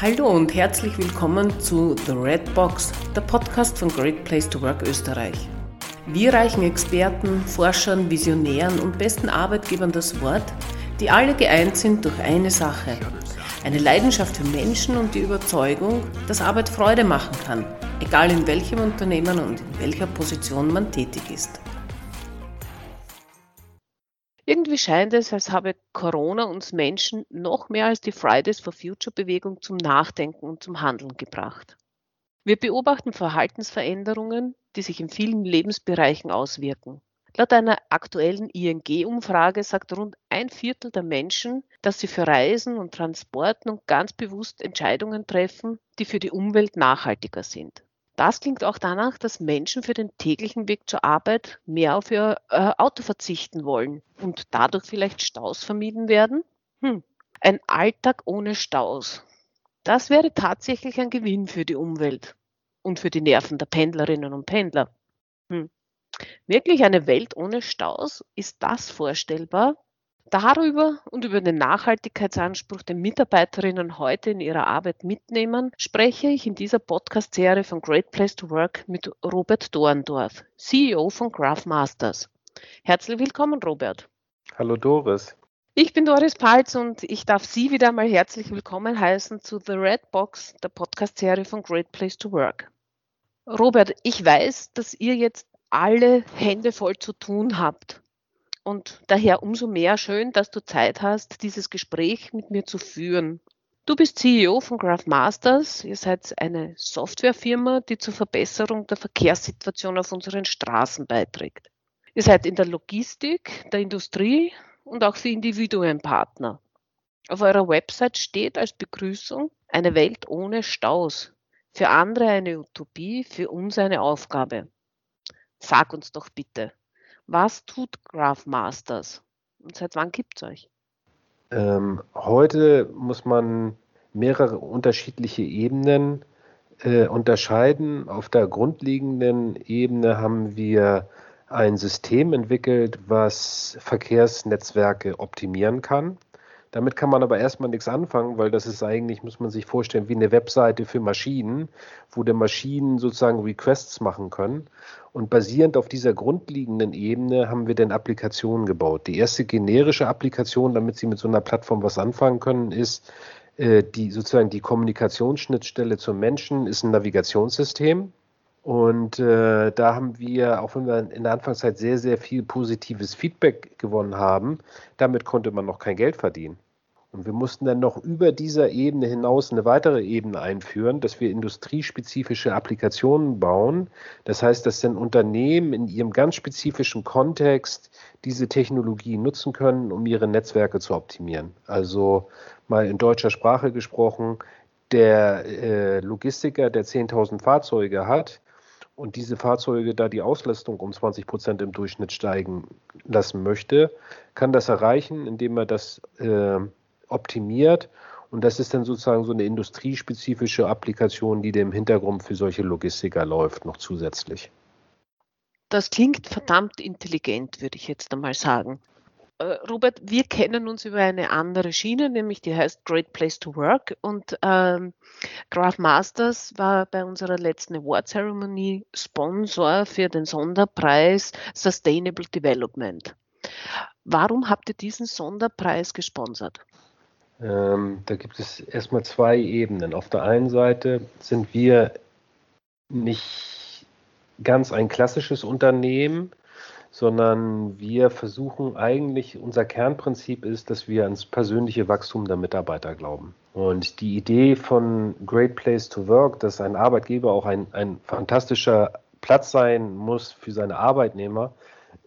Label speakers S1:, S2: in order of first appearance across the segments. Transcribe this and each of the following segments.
S1: Hallo und herzlich willkommen zu The Red Box, der Podcast von Great Place to Work Österreich. Wir reichen Experten, Forschern, Visionären und besten Arbeitgebern das Wort, die alle geeint sind durch eine Sache. Eine Leidenschaft für Menschen und die Überzeugung, dass Arbeit Freude machen kann, egal in welchem Unternehmen und in welcher Position man tätig ist. Irgendwie scheint es, als habe Corona uns Menschen noch mehr als die Fridays for Future Bewegung zum Nachdenken und zum Handeln gebracht. Wir beobachten Verhaltensveränderungen, die sich in vielen Lebensbereichen auswirken. Laut einer aktuellen ING-Umfrage sagt rund ein Viertel der Menschen, dass sie für Reisen und Transporten und ganz bewusst Entscheidungen treffen, die für die Umwelt nachhaltiger sind. Das klingt auch danach, dass Menschen für den täglichen Weg zur Arbeit mehr auf ihr äh, Auto verzichten wollen und dadurch vielleicht Staus vermieden werden. Hm. Ein Alltag ohne Staus. Das wäre tatsächlich ein Gewinn für die Umwelt und für die Nerven der Pendlerinnen und Pendler. Hm. Wirklich eine Welt ohne Staus? Ist das vorstellbar? Darüber und über den Nachhaltigkeitsanspruch der Mitarbeiterinnen heute in ihrer Arbeit mitnehmen, spreche ich in dieser Podcast-Serie von Great Place to Work mit Robert Dorndorf, CEO von Graph Masters. Herzlich willkommen, Robert.
S2: Hallo Doris.
S1: Ich bin Doris Palz und ich darf Sie wieder einmal herzlich willkommen heißen zu The Red Box, der Podcast-Serie von Great Place to Work. Robert, ich weiß, dass ihr jetzt alle Hände voll zu tun habt und daher umso mehr schön, dass du Zeit hast, dieses Gespräch mit mir zu führen. Du bist CEO von Graph Masters. Ihr seid eine Softwarefirma, die zur Verbesserung der Verkehrssituation auf unseren Straßen beiträgt. Ihr seid in der Logistik, der Industrie und auch für Individuen Partner. Auf eurer Website steht als Begrüßung eine Welt ohne Staus. Für andere eine Utopie, für uns eine Aufgabe. Sag uns doch bitte, was tut Graph Masters und seit wann gibt es euch?
S2: Ähm, heute muss man mehrere unterschiedliche Ebenen äh, unterscheiden. Auf der grundlegenden Ebene haben wir ein System entwickelt, was Verkehrsnetzwerke optimieren kann. Damit kann man aber erstmal nichts anfangen, weil das ist eigentlich, muss man sich vorstellen, wie eine Webseite für Maschinen, wo die Maschinen sozusagen Requests machen können. Und basierend auf dieser grundlegenden Ebene haben wir dann Applikationen gebaut. Die erste generische Applikation, damit Sie mit so einer Plattform was anfangen können, ist äh, die sozusagen die Kommunikationsschnittstelle zum Menschen, ist ein Navigationssystem. Und äh, da haben wir, auch wenn wir in der Anfangszeit sehr, sehr viel positives Feedback gewonnen haben, damit konnte man noch kein Geld verdienen. Und wir mussten dann noch über dieser Ebene hinaus eine weitere Ebene einführen, dass wir industriespezifische Applikationen bauen. Das heißt, dass dann Unternehmen in ihrem ganz spezifischen Kontext diese Technologie nutzen können, um ihre Netzwerke zu optimieren. Also mal in deutscher Sprache gesprochen, der äh, Logistiker, der 10.000 Fahrzeuge hat, und diese Fahrzeuge da die Auslastung um 20 Prozent im Durchschnitt steigen lassen möchte, kann das erreichen, indem er das äh, optimiert. Und das ist dann sozusagen so eine industriespezifische Applikation, die dem Hintergrund für solche Logistiker läuft, noch zusätzlich.
S1: Das klingt verdammt intelligent, würde ich jetzt einmal sagen. Äh, Robert, wir kennen uns über eine andere Schiene, nämlich die heißt Great Place to Work. Und ähm, Graph Masters war bei unserer letzten Award Ceremony Sponsor für den Sonderpreis Sustainable Development. Warum habt ihr diesen Sonderpreis gesponsert?
S2: Ähm, da gibt es erstmal zwei Ebenen. Auf der einen Seite sind wir nicht ganz ein klassisches Unternehmen, sondern wir versuchen eigentlich, unser Kernprinzip ist, dass wir ans persönliche Wachstum der Mitarbeiter glauben. Und die Idee von Great Place to Work, dass ein Arbeitgeber auch ein, ein fantastischer Platz sein muss für seine Arbeitnehmer,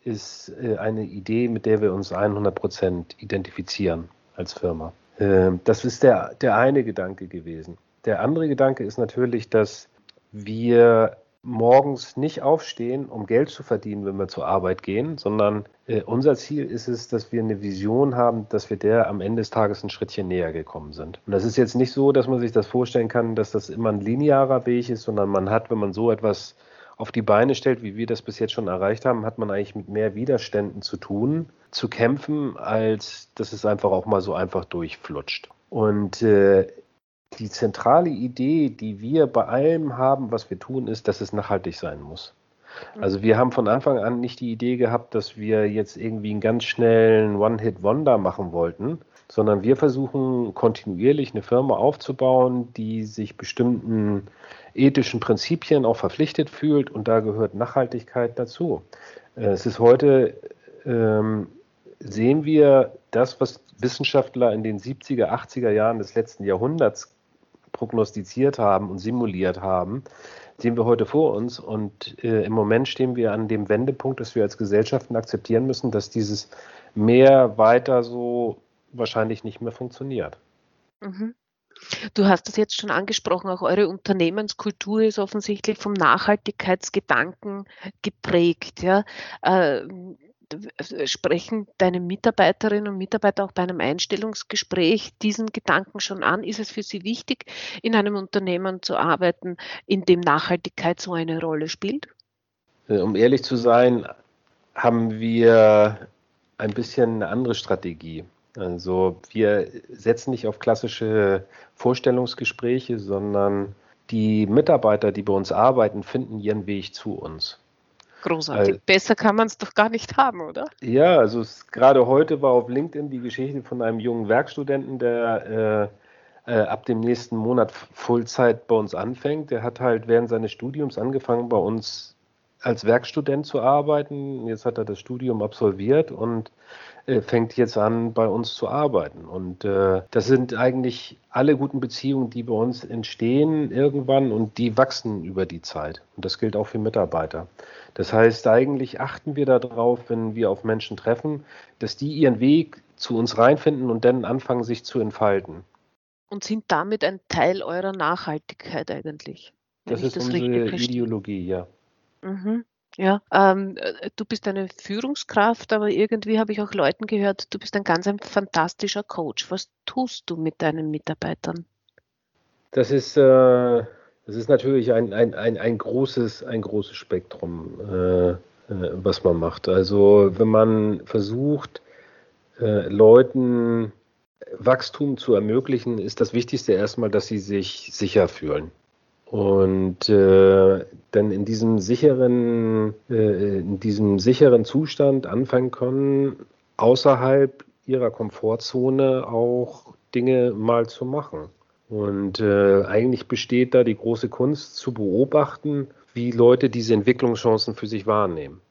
S2: ist äh, eine Idee, mit der wir uns 100 Prozent identifizieren als Firma. Ähm, das ist der, der eine Gedanke gewesen. Der andere Gedanke ist natürlich, dass wir morgens nicht aufstehen, um Geld zu verdienen, wenn wir zur Arbeit gehen, sondern äh, unser Ziel ist es, dass wir eine Vision haben, dass wir der am Ende des Tages ein Schrittchen näher gekommen sind. Und das ist jetzt nicht so, dass man sich das vorstellen kann, dass das immer ein linearer Weg ist, sondern man hat, wenn man so etwas auf die Beine stellt, wie wir das bis jetzt schon erreicht haben, hat man eigentlich mit mehr Widerständen zu tun, zu kämpfen, als dass es einfach auch mal so einfach durchflutscht. Und äh, die zentrale Idee, die wir bei allem haben, was wir tun, ist, dass es nachhaltig sein muss. Mhm. Also wir haben von Anfang an nicht die Idee gehabt, dass wir jetzt irgendwie einen ganz schnellen One-Hit-Wonder machen wollten, sondern wir versuchen kontinuierlich eine Firma aufzubauen, die sich bestimmten ethischen Prinzipien auch verpflichtet fühlt und da gehört Nachhaltigkeit dazu. Äh, es ist heute, ähm, sehen wir das, was Wissenschaftler in den 70er, 80er Jahren des letzten Jahrhunderts prognostiziert haben und simuliert haben, sehen wir heute vor uns. Und äh, im Moment stehen wir an dem Wendepunkt, dass wir als Gesellschaften akzeptieren müssen, dass dieses mehr weiter so wahrscheinlich nicht mehr funktioniert.
S1: Mhm. Du hast es jetzt schon angesprochen, auch eure Unternehmenskultur ist offensichtlich vom Nachhaltigkeitsgedanken geprägt. Ja. Äh, sprechen deine Mitarbeiterinnen und Mitarbeiter auch bei einem Einstellungsgespräch diesen Gedanken schon an? Ist es für sie wichtig, in einem Unternehmen zu arbeiten, in dem Nachhaltigkeit so eine Rolle spielt?
S2: Äh, um ehrlich zu sein, haben wir ein bisschen eine andere Strategie. Also wir setzen nicht auf klassische Vorstellungsgespräche, sondern die Mitarbeiter, die bei uns arbeiten, finden ihren Weg zu uns.
S1: Großartig. Also, Besser kann man es doch gar nicht haben, oder?
S2: Ja, also es, gerade heute war auf LinkedIn die Geschichte von einem jungen Werkstudenten, der äh, äh, ab dem nächsten Monat Vollzeit bei uns anfängt. Der hat halt während seines Studiums angefangen, bei uns als Werkstudent zu arbeiten. Jetzt hat er das Studium absolviert und äh, fängt jetzt an, bei uns zu arbeiten. Und äh, das sind eigentlich alle guten Beziehungen, die bei uns entstehen irgendwann und die wachsen über die Zeit. Und das gilt auch für Mitarbeiter. Das heißt, eigentlich achten wir darauf, wenn wir auf Menschen treffen, dass die ihren Weg zu uns reinfinden und dann anfangen, sich zu entfalten.
S1: Und sind damit ein Teil eurer Nachhaltigkeit eigentlich?
S2: Das ist das unsere Ideologie, ja.
S1: Mhm. Ja, ähm, äh, du bist eine Führungskraft, aber irgendwie habe ich auch Leuten gehört, du bist ein ganz ein fantastischer Coach. Was tust du mit deinen Mitarbeitern?
S2: Das ist, äh, das ist natürlich ein, ein, ein, ein, großes, ein großes Spektrum, äh, äh, was man macht. Also wenn man versucht, äh, Leuten Wachstum zu ermöglichen, ist das Wichtigste erstmal, dass sie sich sicher fühlen. Und äh, dann in diesem sicheren, äh, in diesem sicheren Zustand anfangen können, außerhalb ihrer Komfortzone auch Dinge mal zu machen. Und äh, eigentlich besteht da die große Kunst zu beobachten, wie Leute diese Entwicklungschancen für sich wahrnehmen.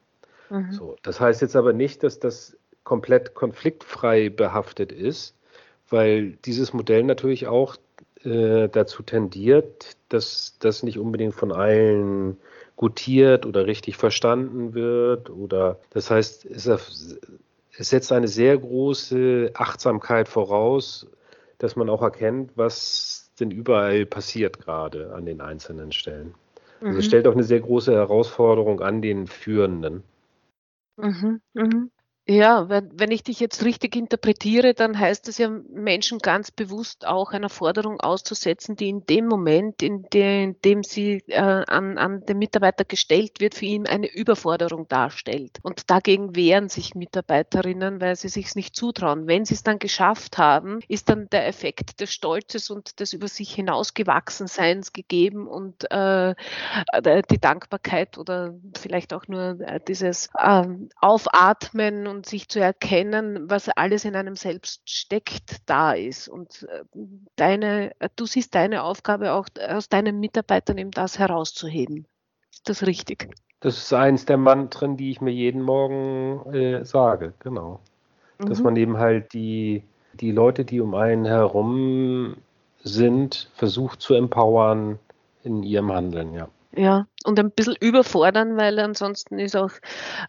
S2: Mhm. So, das heißt jetzt aber nicht, dass das komplett konfliktfrei behaftet ist, weil dieses Modell natürlich auch äh, dazu tendiert, dass das nicht unbedingt von allen gutiert oder richtig verstanden wird. Oder das heißt, es, es setzt eine sehr große Achtsamkeit voraus, dass man auch erkennt, was denn überall passiert gerade an den einzelnen Stellen. Also mhm. es stellt auch eine sehr große Herausforderung an den Führenden.
S1: Mhm, mh. Ja, wenn, wenn ich dich jetzt richtig interpretiere, dann heißt es ja, Menschen ganz bewusst auch einer Forderung auszusetzen, die in dem Moment, in, der, in dem sie äh, an, an den Mitarbeiter gestellt wird, für ihn eine Überforderung darstellt. Und dagegen wehren sich Mitarbeiterinnen, weil sie sich nicht zutrauen. Wenn sie es dann geschafft haben, ist dann der Effekt des Stolzes und des über sich hinausgewachsenseins gegeben und äh, die Dankbarkeit oder vielleicht auch nur äh, dieses äh, Aufatmen und sich zu erkennen, was alles in einem selbst steckt, da ist. Und äh, deine, du siehst deine Aufgabe auch aus deinen Mitarbeitern eben das herauszuheben. Ist das richtig?
S2: Das ist eins der Mantren, die ich mir jeden Morgen äh, sage, genau. Mhm. Dass man eben halt die, die Leute, die um einen herum sind, versucht zu empowern in ihrem Handeln, ja.
S1: Ja, und ein bisschen überfordern, weil ansonsten ist auch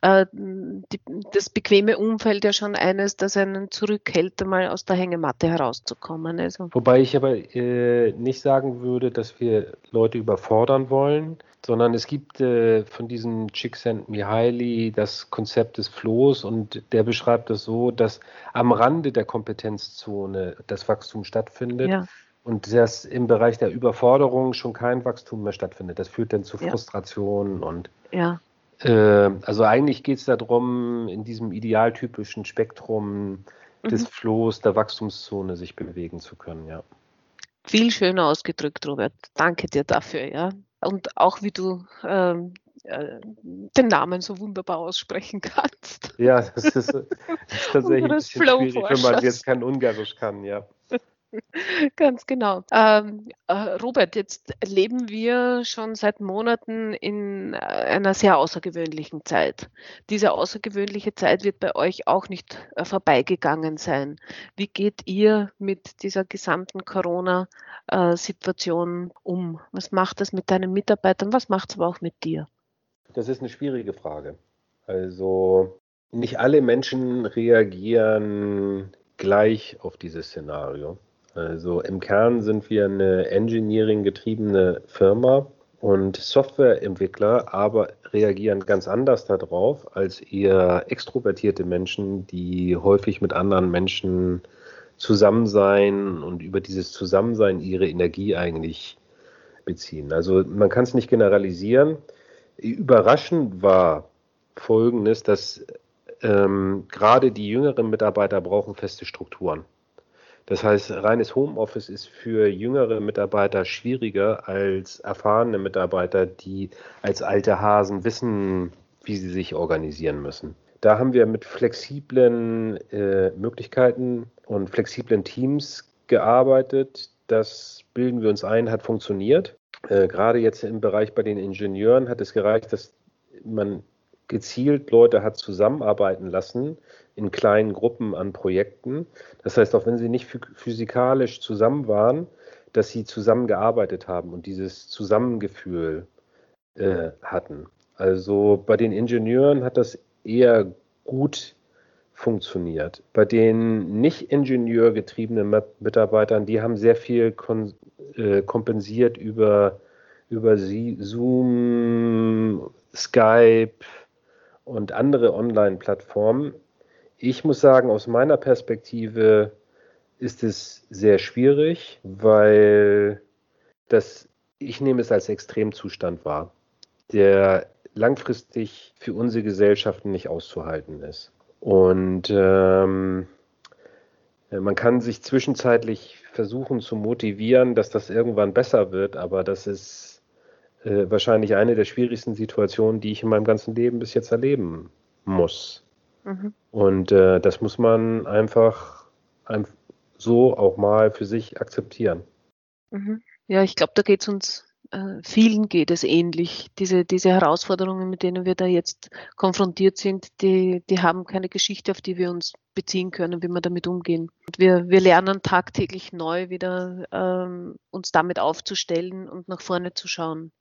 S1: äh, die, das bequeme Umfeld ja schon eines, das einen zurückhält, einmal aus der Hängematte herauszukommen.
S2: Also. Wobei ich aber äh, nicht sagen würde, dass wir Leute überfordern wollen, sondern es gibt äh, von diesem Csikszentmihalyi das Konzept des Flohs und der beschreibt es das so, dass am Rande der Kompetenzzone das Wachstum stattfindet. Ja und dass im Bereich der Überforderung schon kein Wachstum mehr stattfindet. Das führt dann zu Frustration ja. und ja. Äh, also eigentlich geht es darum, in diesem idealtypischen Spektrum mhm. des Flohs der Wachstumszone sich bewegen zu können, ja.
S1: Viel schöner ausgedrückt, Robert. Danke dir dafür, ja. Und auch wie du ähm, äh, den Namen so wunderbar aussprechen kannst.
S2: Ja, das ist, das ist tatsächlich ein bisschen schwierig, wenn man jetzt kein Ungarisch kann, ja.
S1: Ganz genau. Ähm, äh, Robert, jetzt leben wir schon seit Monaten in äh, einer sehr außergewöhnlichen Zeit. Diese außergewöhnliche Zeit wird bei euch auch nicht äh, vorbeigegangen sein. Wie geht ihr mit dieser gesamten Corona-Situation um? Was macht das mit deinen Mitarbeitern? Was macht es aber auch mit dir?
S2: Das ist eine schwierige Frage. Also nicht alle Menschen reagieren gleich auf dieses Szenario. Also im Kern sind wir eine Engineering-getriebene Firma und Softwareentwickler aber reagieren ganz anders darauf als eher extrovertierte Menschen, die häufig mit anderen Menschen zusammen sein und über dieses Zusammensein ihre Energie eigentlich beziehen. Also man kann es nicht generalisieren. Überraschend war Folgendes, dass ähm, gerade die jüngeren Mitarbeiter brauchen feste Strukturen. Das heißt, reines Homeoffice ist für jüngere Mitarbeiter schwieriger als erfahrene Mitarbeiter, die als alte Hasen wissen, wie sie sich organisieren müssen. Da haben wir mit flexiblen äh, Möglichkeiten und flexiblen Teams gearbeitet. Das bilden wir uns ein, hat funktioniert. Äh, gerade jetzt im Bereich bei den Ingenieuren hat es gereicht, dass man gezielt Leute hat zusammenarbeiten lassen in kleinen Gruppen an Projekten. Das heißt, auch wenn sie nicht physikalisch zusammen waren, dass sie zusammengearbeitet haben und dieses Zusammengefühl äh, hatten. Also bei den Ingenieuren hat das eher gut funktioniert. Bei den nicht ingenieurgetriebenen Mitarbeitern, die haben sehr viel äh, kompensiert über, über Zoom, Skype und andere Online-Plattformen. Ich muss sagen, aus meiner Perspektive ist es sehr schwierig, weil das, ich nehme es als Extremzustand wahr, der langfristig für unsere Gesellschaften nicht auszuhalten ist. Und ähm, man kann sich zwischenzeitlich versuchen zu motivieren, dass das irgendwann besser wird, aber das ist äh, wahrscheinlich eine der schwierigsten Situationen, die ich in meinem ganzen Leben bis jetzt erleben muss. Mhm. Und äh, das muss man einfach, so auch mal für sich akzeptieren.
S1: Mhm. Ja, ich glaube, da geht es uns äh, vielen geht es ähnlich. Diese, diese Herausforderungen, mit denen wir da jetzt konfrontiert sind, die, die haben keine Geschichte, auf die wir uns beziehen können, wie wir damit umgehen. Und wir, wir lernen tagtäglich neu wieder ähm, uns damit aufzustellen und nach vorne zu schauen.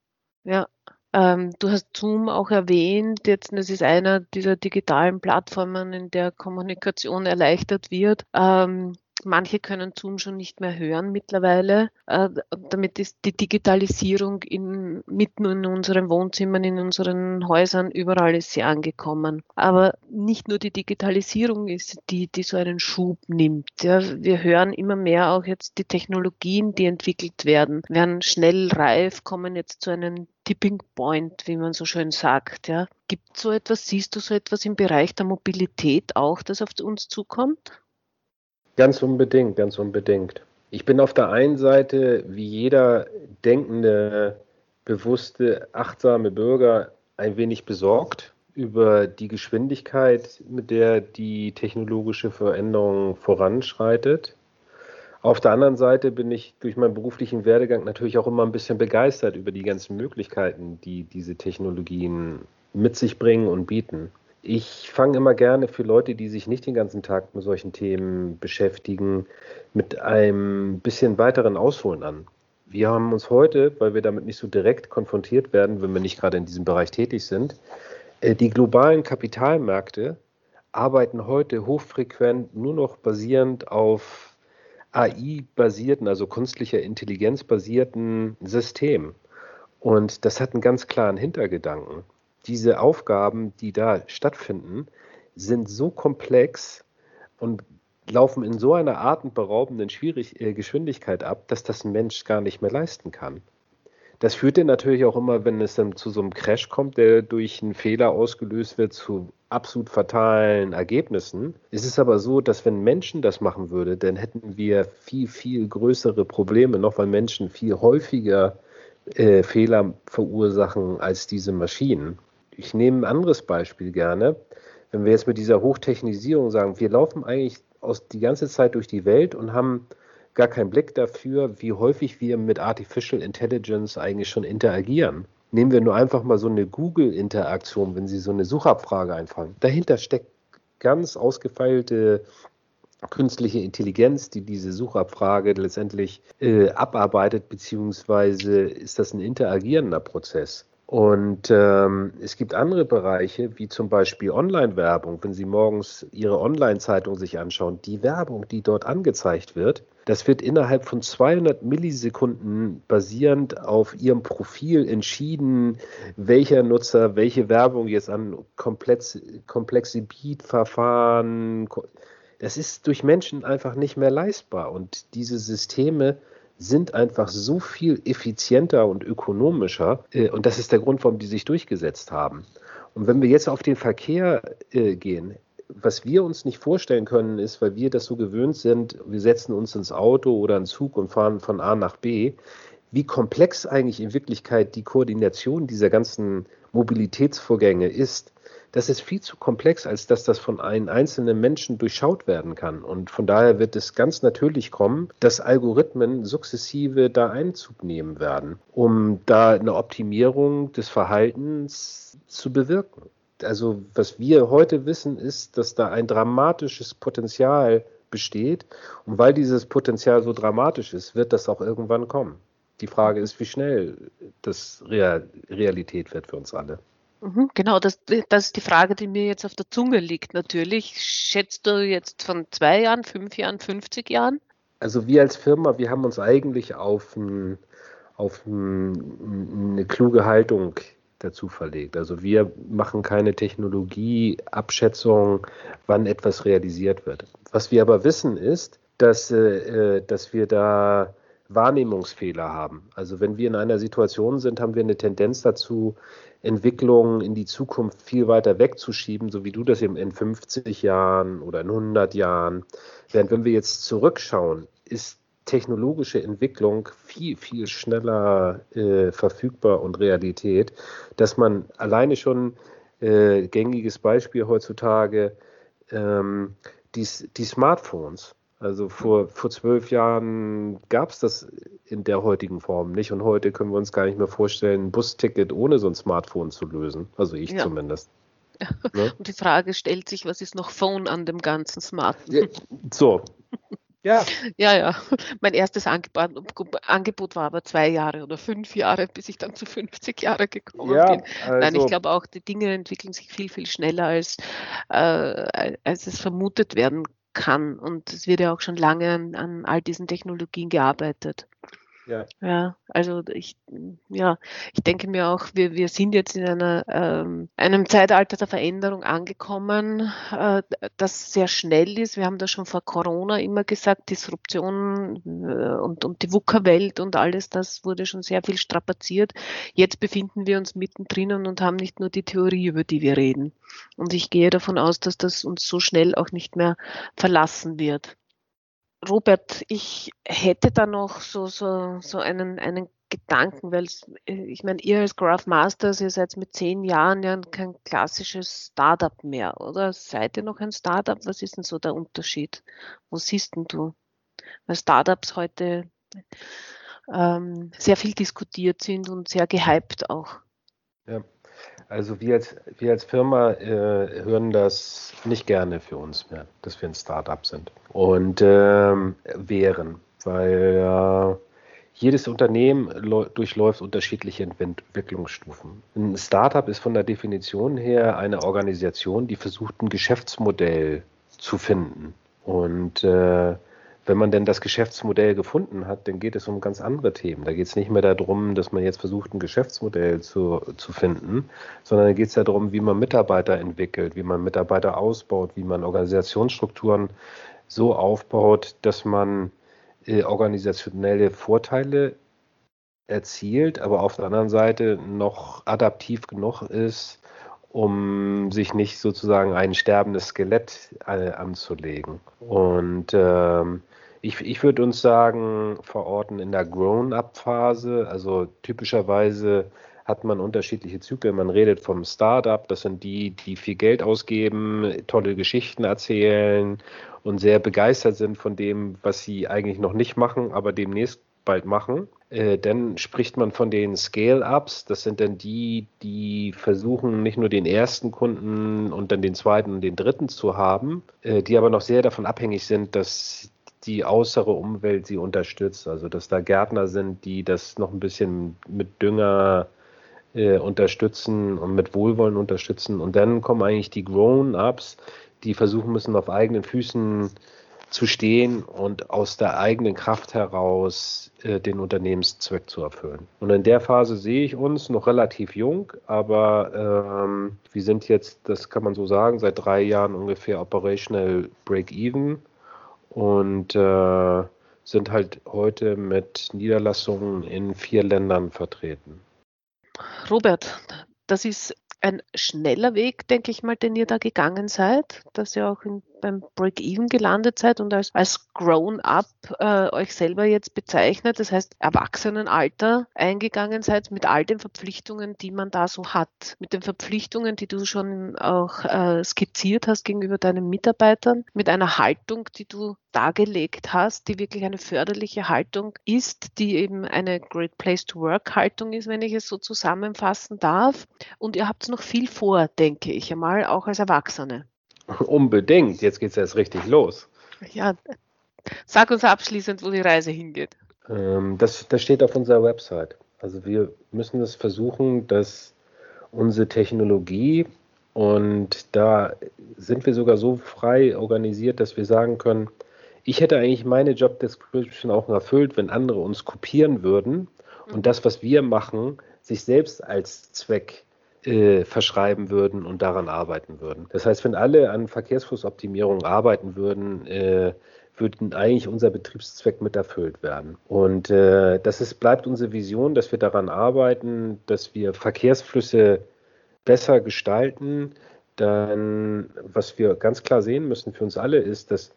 S1: Ja. Ähm, du hast Zoom auch erwähnt, jetzt, das ist einer dieser digitalen Plattformen, in der Kommunikation erleichtert wird. Ähm, Manche können Zoom schon nicht mehr hören mittlerweile. Äh, damit ist die Digitalisierung in, mitten in unseren Wohnzimmern, in unseren Häusern, überall ist sie angekommen. Aber nicht nur die Digitalisierung ist die, die so einen Schub nimmt. Ja, wir hören immer mehr auch jetzt die Technologien, die entwickelt werden, werden schnell reif, kommen jetzt zu einem Tipping Point, wie man so schön sagt. Ja. Gibt so etwas, siehst du so etwas im Bereich der Mobilität auch, das auf uns zukommt?
S2: Ganz unbedingt, ganz unbedingt. Ich bin auf der einen Seite, wie jeder denkende, bewusste, achtsame Bürger, ein wenig besorgt über die Geschwindigkeit, mit der die technologische Veränderung voranschreitet. Auf der anderen Seite bin ich durch meinen beruflichen Werdegang natürlich auch immer ein bisschen begeistert über die ganzen Möglichkeiten, die diese Technologien mit sich bringen und bieten. Ich fange immer gerne für Leute, die sich nicht den ganzen Tag mit solchen Themen beschäftigen, mit einem bisschen weiteren Ausholen an. Wir haben uns heute, weil wir damit nicht so direkt konfrontiert werden, wenn wir nicht gerade in diesem Bereich tätig sind, äh, die globalen Kapitalmärkte arbeiten heute hochfrequent nur noch basierend auf AI-basierten, also künstlicher Intelligenz basierten Systemen. Und das hat einen ganz klaren Hintergedanken diese Aufgaben, die da stattfinden, sind so komplex und laufen in so einer atemberaubenden Schwierig äh, Geschwindigkeit ab, dass das ein Mensch gar nicht mehr leisten kann. Das führt dann natürlich auch immer, wenn es dann zu so einem Crash kommt, der durch einen Fehler ausgelöst wird, zu absolut fatalen Ergebnissen. Es ist aber so, dass wenn Menschen das machen würde, dann hätten wir viel, viel größere Probleme, noch weil Menschen viel häufiger äh, Fehler verursachen als diese Maschinen. Ich nehme ein anderes Beispiel gerne. Wenn wir jetzt mit dieser Hochtechnisierung sagen, wir laufen eigentlich aus die ganze Zeit durch die Welt und haben gar keinen Blick dafür, wie häufig wir mit Artificial Intelligence eigentlich schon interagieren. Nehmen wir nur einfach mal so eine Google-Interaktion, wenn Sie so eine Suchabfrage einfallen. Dahinter steckt ganz ausgefeilte künstliche Intelligenz, die diese Suchabfrage letztendlich äh, abarbeitet, beziehungsweise ist das ein interagierender Prozess. Und ähm, es gibt andere Bereiche, wie zum Beispiel Online-Werbung. Wenn Sie morgens Ihre Online-Zeitung sich anschauen, die Werbung, die dort angezeigt wird, das wird innerhalb von 200 Millisekunden basierend auf Ihrem Profil entschieden, welcher Nutzer welche Werbung jetzt an Komplex, Komplexibit-Verfahren. Das ist durch Menschen einfach nicht mehr leistbar. Und diese Systeme sind einfach so viel effizienter und ökonomischer. Äh, und das ist der Grund, warum die sich durchgesetzt haben. Und wenn wir jetzt auf den Verkehr äh, gehen, was wir uns nicht vorstellen können, ist, weil wir das so gewöhnt sind, wir setzen uns ins Auto oder einen Zug und fahren von A nach B, wie komplex eigentlich in Wirklichkeit die Koordination dieser ganzen Mobilitätsvorgänge ist das ist viel zu komplex, als dass das von einem einzelnen Menschen durchschaut werden kann. Und von daher wird es ganz natürlich kommen, dass Algorithmen sukzessive da Einzug nehmen werden, um da eine Optimierung des Verhaltens zu bewirken. Also was wir heute wissen, ist, dass da ein dramatisches Potenzial besteht. Und weil dieses Potenzial so dramatisch ist, wird das auch irgendwann kommen. Die Frage ist, wie schnell das Realität wird für uns alle.
S1: Mhm, genau, das, das ist die Frage, die mir jetzt auf der Zunge liegt natürlich. Schätzt du jetzt von zwei Jahren, fünf Jahren, 50 Jahren?
S2: Also wir als Firma, wir haben uns eigentlich auf, ein, auf ein, eine kluge Haltung dazu verlegt. Also wir machen keine Technologieabschätzung, wann etwas realisiert wird. Was wir aber wissen ist, dass, äh, dass wir da Wahrnehmungsfehler haben. Also wenn wir in einer Situation sind, haben wir eine Tendenz dazu, Entwicklungen in die Zukunft viel weiter wegzuschieben, so wie du das eben in 50 Jahren oder in 100 Jahren. Während wenn wir jetzt zurückschauen, ist technologische Entwicklung viel, viel schneller äh, verfügbar und Realität, dass man alleine schon äh, gängiges Beispiel heutzutage ähm, die, die Smartphones also vor, vor zwölf Jahren gab es das in der heutigen Form nicht und heute können wir uns gar nicht mehr vorstellen, ein Busticket ohne so ein Smartphone zu lösen. Also ich ja. zumindest.
S1: Ja. Ne? Und die Frage stellt sich, was ist noch Phone an dem ganzen Smartphone?
S2: so.
S1: Ja. Ja, ja. Mein erstes Angebot, war aber zwei Jahre oder fünf Jahre, bis ich dann zu 50 Jahre gekommen ja, bin. Also Nein, ich glaube auch, die Dinge entwickeln sich viel, viel schneller, als, äh, als es vermutet werden kann. Und es wird ja auch schon lange an, an all diesen Technologien gearbeitet. Ja. ja, also ich, ja, ich denke mir auch, wir, wir sind jetzt in einer, ähm, einem Zeitalter der Veränderung angekommen, äh, das sehr schnell ist. Wir haben das schon vor Corona immer gesagt, Disruption äh, und, und die VUCA-Welt und alles, das wurde schon sehr viel strapaziert. Jetzt befinden wir uns mittendrin und haben nicht nur die Theorie, über die wir reden. Und ich gehe davon aus, dass das uns so schnell auch nicht mehr verlassen wird. Robert, ich hätte da noch so, so, so einen, einen Gedanken, weil ich meine, ihr als Graph Masters, ihr seid mit zehn Jahren ja kein klassisches Startup mehr, oder? Seid ihr noch ein Startup? Was ist denn so der Unterschied? Wo siehst denn du? Weil Startups heute ähm, sehr viel diskutiert sind und sehr gehypt auch.
S2: Ja, also wir als, wir als Firma äh, hören das nicht gerne für uns mehr, dass wir ein Startup sind und ähm, wären, weil äh, jedes Unternehmen durchläuft unterschiedliche Entwicklungsstufen. Ein Startup ist von der Definition her eine Organisation, die versucht, ein Geschäftsmodell zu finden. Und äh, wenn man denn das Geschäftsmodell gefunden hat, dann geht es um ganz andere Themen. Da geht es nicht mehr darum, dass man jetzt versucht, ein Geschäftsmodell zu, zu finden, sondern da geht es darum, wie man Mitarbeiter entwickelt, wie man Mitarbeiter ausbaut, wie man Organisationsstrukturen so aufbaut, dass man äh, organisationelle Vorteile erzielt, aber auf der anderen Seite noch adaptiv genug ist, um sich nicht sozusagen ein sterbendes Skelett äh, anzulegen. Und ähm, ich, ich würde uns sagen, verorten in der Grown-up-Phase, also typischerweise hat man unterschiedliche Zyklen. Man redet vom Startup, das sind die, die viel Geld ausgeben, tolle Geschichten erzählen und sehr begeistert sind von dem, was sie eigentlich noch nicht machen, aber demnächst bald machen. Äh, dann spricht man von den Scale-Ups. Das sind dann die, die versuchen, nicht nur den ersten Kunden und dann den zweiten und den dritten zu haben, äh, die aber noch sehr davon abhängig sind, dass die äußere Umwelt sie unterstützt. Also dass da Gärtner sind, die das noch ein bisschen mit Dünger äh, unterstützen und mit Wohlwollen unterstützen. Und dann kommen eigentlich die Grown-Ups, die versuchen müssen, auf eigenen Füßen zu stehen und aus der eigenen Kraft heraus äh, den Unternehmenszweck zu erfüllen. Und in der Phase sehe ich uns noch relativ jung, aber ähm, wir sind jetzt, das kann man so sagen, seit drei Jahren ungefähr operational break-even und äh, sind halt heute mit Niederlassungen in vier Ländern vertreten.
S1: Robert, das ist ein schneller Weg, denke ich mal, den ihr da gegangen seid, dass ihr auch in, beim Break-Even gelandet seid und als, als Grown-up äh, euch selber jetzt bezeichnet, das heißt Erwachsenenalter eingegangen seid mit all den Verpflichtungen, die man da so hat, mit den Verpflichtungen, die du schon auch äh, skizziert hast gegenüber deinen Mitarbeitern, mit einer Haltung, die du dargelegt hast, die wirklich eine förderliche Haltung ist, die eben eine Great Place to Work Haltung ist, wenn ich es so zusammenfassen darf. Und ihr habt noch viel vor, denke ich einmal, auch als Erwachsene.
S2: Unbedingt. Jetzt geht es erst richtig los.
S1: Ja, sag uns abschließend, wo die Reise hingeht.
S2: Ähm, das, das steht auf unserer Website. Also wir müssen es versuchen, dass unsere Technologie und da sind wir sogar so frei organisiert, dass wir sagen können, ich hätte eigentlich meine Job Description auch erfüllt, wenn andere uns kopieren würden und mhm. das, was wir machen, sich selbst als Zweck äh, verschreiben würden und daran arbeiten würden. Das heißt, wenn alle an Verkehrsflussoptimierung arbeiten würden, äh, würden eigentlich unser Betriebszweck mit erfüllt werden. Und äh, das ist, bleibt unsere Vision, dass wir daran arbeiten, dass wir Verkehrsflüsse besser gestalten. Dann, was wir ganz klar sehen müssen für uns alle, ist, dass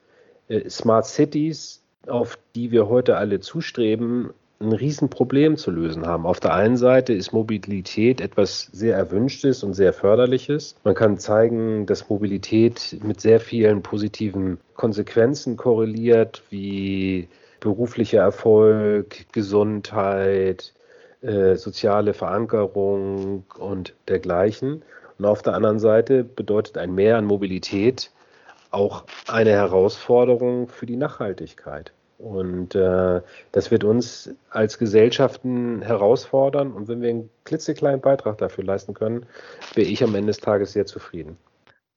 S2: äh, Smart Cities, auf die wir heute alle zustreben, ein Riesenproblem zu lösen haben. Auf der einen Seite ist Mobilität etwas sehr Erwünschtes und sehr Förderliches. Man kann zeigen, dass Mobilität mit sehr vielen positiven Konsequenzen korreliert, wie beruflicher Erfolg, Gesundheit, äh, soziale Verankerung und dergleichen. Und auf der anderen Seite bedeutet ein Mehr an Mobilität auch eine Herausforderung für die Nachhaltigkeit. Und äh, das wird uns als Gesellschaften herausfordern. Und wenn wir einen klitzekleinen Beitrag dafür leisten können, wäre ich am Ende des Tages sehr zufrieden.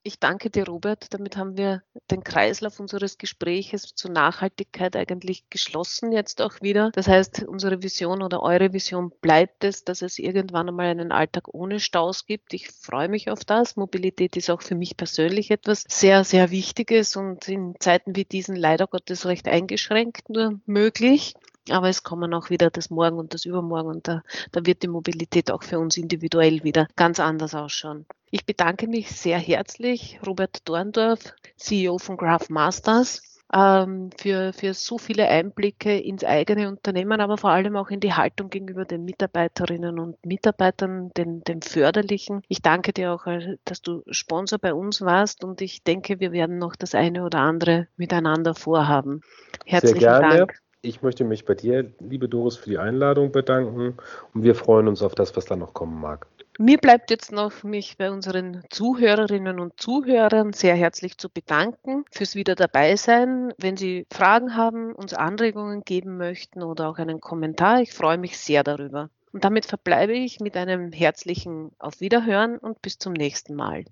S1: Ich danke dir, Robert. Damit haben wir den Kreislauf unseres Gespräches zur Nachhaltigkeit eigentlich geschlossen jetzt auch wieder. Das heißt, unsere Vision oder eure Vision bleibt es, dass es irgendwann einmal einen Alltag ohne Staus gibt. Ich freue mich auf das. Mobilität ist auch für mich persönlich etwas sehr, sehr Wichtiges und in Zeiten wie diesen leider Gottes recht eingeschränkt nur möglich. Aber es kommen auch wieder das Morgen und das Übermorgen und da, da wird die Mobilität auch für uns individuell wieder ganz anders ausschauen. Ich bedanke mich sehr herzlich, Robert Dorndorf, CEO von Graph Masters, ähm, für, für so viele Einblicke ins eigene Unternehmen, aber vor allem auch in die Haltung gegenüber den Mitarbeiterinnen und Mitarbeitern, den, den Förderlichen. Ich danke dir auch, äh, dass du Sponsor bei uns warst und ich denke, wir werden noch das eine oder andere miteinander vorhaben. Herzlichen Sehr gerne. Dank.
S2: Ich möchte mich bei dir, liebe Doris, für die Einladung bedanken und wir freuen uns auf das, was da noch kommen mag.
S1: Mir bleibt jetzt noch, mich bei unseren Zuhörerinnen und Zuhörern sehr herzlich zu bedanken fürs wieder dabei sein. Wenn Sie Fragen haben, uns Anregungen geben möchten oder auch einen Kommentar, ich freue mich sehr darüber. Und damit verbleibe ich mit einem herzlichen Auf Wiederhören und bis zum nächsten Mal.